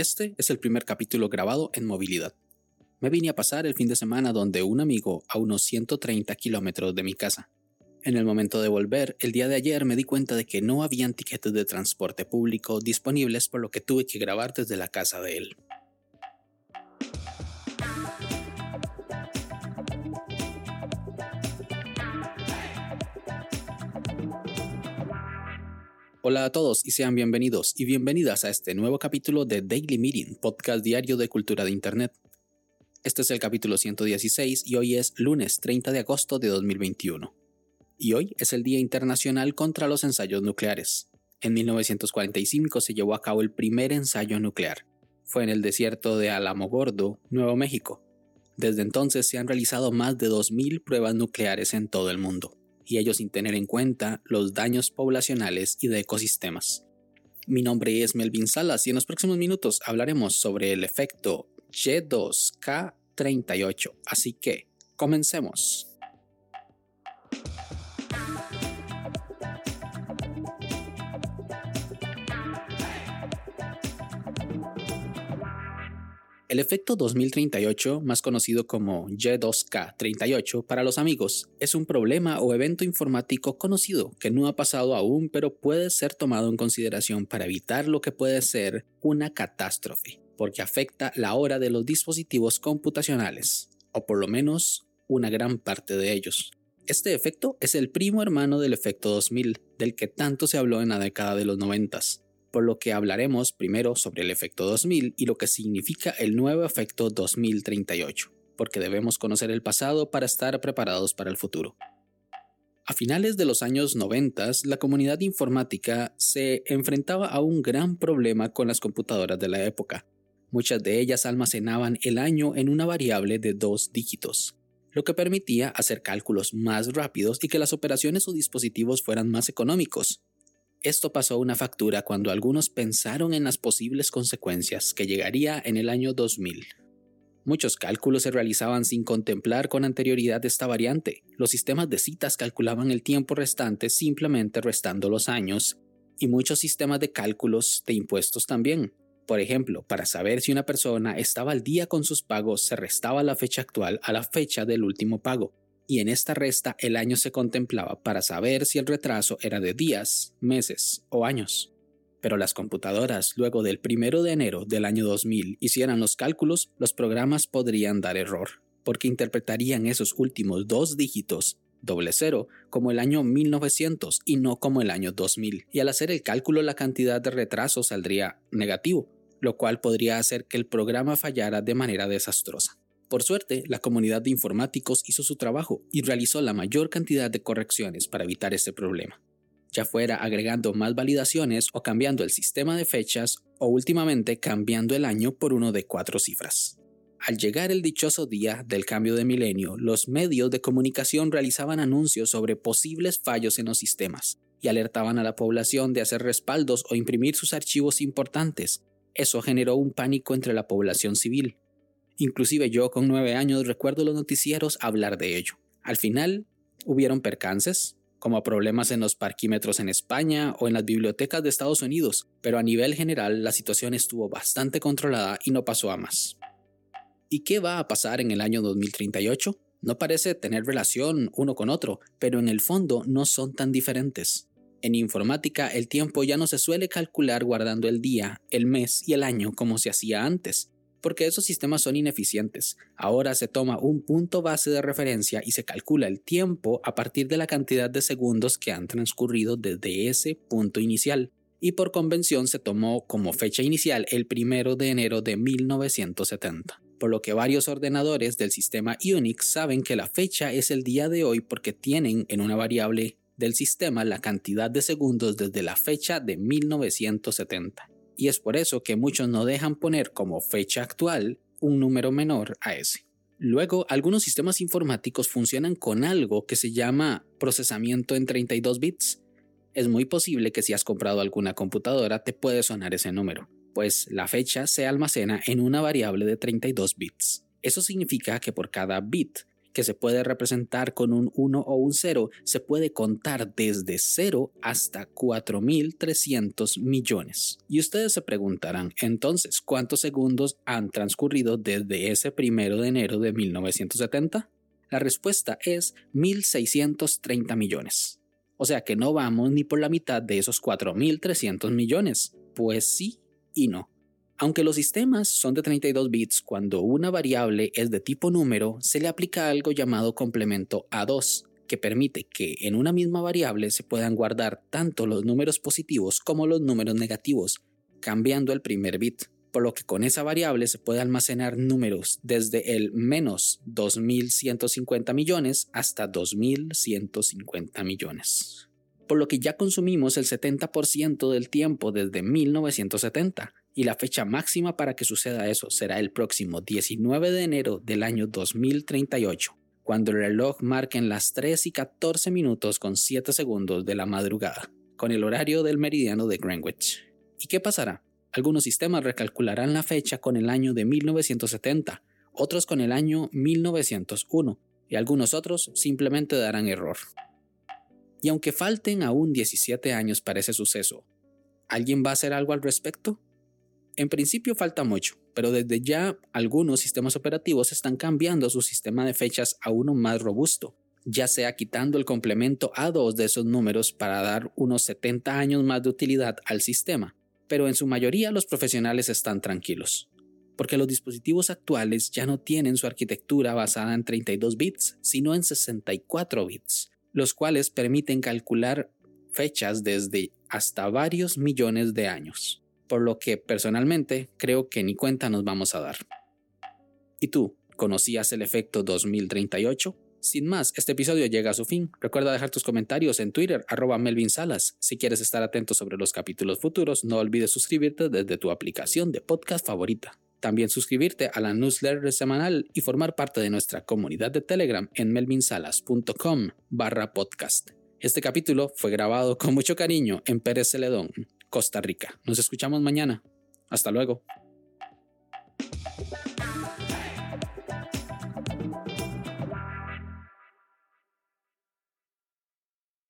Este es el primer capítulo grabado en movilidad. Me vine a pasar el fin de semana donde un amigo a unos 130 kilómetros de mi casa. En el momento de volver, el día de ayer me di cuenta de que no habían tiquetes de transporte público disponibles por lo que tuve que grabar desde la casa de él. Hola a todos y sean bienvenidos y bienvenidas a este nuevo capítulo de Daily Meeting, podcast diario de cultura de Internet. Este es el capítulo 116 y hoy es lunes 30 de agosto de 2021. Y hoy es el Día Internacional contra los Ensayos Nucleares. En 1945 se llevó a cabo el primer ensayo nuclear. Fue en el desierto de Alamogordo, Nuevo México. Desde entonces se han realizado más de 2.000 pruebas nucleares en todo el mundo y ello sin tener en cuenta los daños poblacionales y de ecosistemas. Mi nombre es Melvin Salas y en los próximos minutos hablaremos sobre el efecto Y2K38, así que comencemos. El efecto 2038, más conocido como Y2K38 para los amigos, es un problema o evento informático conocido que no ha pasado aún pero puede ser tomado en consideración para evitar lo que puede ser una catástrofe, porque afecta la hora de los dispositivos computacionales, o por lo menos una gran parte de ellos. Este efecto es el primo hermano del efecto 2000, del que tanto se habló en la década de los 90 por lo que hablaremos primero sobre el efecto 2000 y lo que significa el nuevo efecto 2038, porque debemos conocer el pasado para estar preparados para el futuro. A finales de los años 90, la comunidad informática se enfrentaba a un gran problema con las computadoras de la época. Muchas de ellas almacenaban el año en una variable de dos dígitos, lo que permitía hacer cálculos más rápidos y que las operaciones o dispositivos fueran más económicos. Esto pasó una factura cuando algunos pensaron en las posibles consecuencias que llegaría en el año 2000. Muchos cálculos se realizaban sin contemplar con anterioridad esta variante. Los sistemas de citas calculaban el tiempo restante simplemente restando los años, y muchos sistemas de cálculos de impuestos también. Por ejemplo, para saber si una persona estaba al día con sus pagos, se restaba la fecha actual a la fecha del último pago y en esta resta el año se contemplaba para saber si el retraso era de días, meses o años. Pero las computadoras, luego del 1 de enero del año 2000, hicieran los cálculos, los programas podrían dar error, porque interpretarían esos últimos dos dígitos, doble cero, como el año 1900 y no como el año 2000. Y al hacer el cálculo la cantidad de retraso saldría negativo, lo cual podría hacer que el programa fallara de manera desastrosa. Por suerte, la comunidad de informáticos hizo su trabajo y realizó la mayor cantidad de correcciones para evitar este problema, ya fuera agregando más validaciones o cambiando el sistema de fechas o últimamente cambiando el año por uno de cuatro cifras. Al llegar el dichoso día del cambio de milenio, los medios de comunicación realizaban anuncios sobre posibles fallos en los sistemas y alertaban a la población de hacer respaldos o imprimir sus archivos importantes. Eso generó un pánico entre la población civil, Inclusive yo con nueve años recuerdo los noticieros hablar de ello. Al final, hubieron percances, como problemas en los parquímetros en España o en las bibliotecas de Estados Unidos, pero a nivel general la situación estuvo bastante controlada y no pasó a más. ¿Y qué va a pasar en el año 2038? No parece tener relación uno con otro, pero en el fondo no son tan diferentes. En informática el tiempo ya no se suele calcular guardando el día, el mes y el año como se hacía antes, porque esos sistemas son ineficientes. Ahora se toma un punto base de referencia y se calcula el tiempo a partir de la cantidad de segundos que han transcurrido desde ese punto inicial, y por convención se tomó como fecha inicial el 1 de enero de 1970 por lo que varios ordenadores del sistema Unix saben que la fecha es el día de hoy porque tienen en una variable del sistema la cantidad de segundos desde la fecha de 1970 y es por eso que muchos no dejan poner como fecha actual un número menor a ese. Luego, algunos sistemas informáticos funcionan con algo que se llama procesamiento en 32 bits. Es muy posible que si has comprado alguna computadora te puede sonar ese número, pues la fecha se almacena en una variable de 32 bits. Eso significa que por cada bit que se puede representar con un 1 o un 0, se puede contar desde 0 hasta 4.300 millones. Y ustedes se preguntarán, entonces, ¿cuántos segundos han transcurrido desde ese primero de enero de 1970? La respuesta es 1.630 millones. O sea que no vamos ni por la mitad de esos 4.300 millones. Pues sí y no. Aunque los sistemas son de 32 bits, cuando una variable es de tipo número, se le aplica algo llamado complemento A2, que permite que en una misma variable se puedan guardar tanto los números positivos como los números negativos, cambiando el primer bit, por lo que con esa variable se puede almacenar números desde el menos 2150 millones hasta 2150 millones. Por lo que ya consumimos el 70% del tiempo desde 1970 y la fecha máxima para que suceda eso será el próximo 19 de enero del año 2038, cuando el reloj marque en las 3 y 14 minutos con 7 segundos de la madrugada, con el horario del meridiano de Greenwich. ¿Y qué pasará? Algunos sistemas recalcularán la fecha con el año de 1970, otros con el año 1901 y algunos otros simplemente darán error. Y aunque falten aún 17 años para ese suceso, ¿alguien va a hacer algo al respecto? En principio falta mucho, pero desde ya algunos sistemas operativos están cambiando su sistema de fechas a uno más robusto, ya sea quitando el complemento a dos de esos números para dar unos 70 años más de utilidad al sistema, pero en su mayoría los profesionales están tranquilos, porque los dispositivos actuales ya no tienen su arquitectura basada en 32 bits, sino en 64 bits, los cuales permiten calcular fechas desde hasta varios millones de años por lo que personalmente creo que ni cuenta nos vamos a dar. ¿Y tú, conocías el efecto 2038? Sin más, este episodio llega a su fin. Recuerda dejar tus comentarios en Twitter, arroba Melvin Salas. Si quieres estar atento sobre los capítulos futuros, no olvides suscribirte desde tu aplicación de podcast favorita. También suscribirte a la newsletter semanal y formar parte de nuestra comunidad de Telegram en melvinsalas.com barra podcast. Este capítulo fue grabado con mucho cariño en Pérez Celedón, Costa Rica. Nos escuchamos mañana. Hasta luego.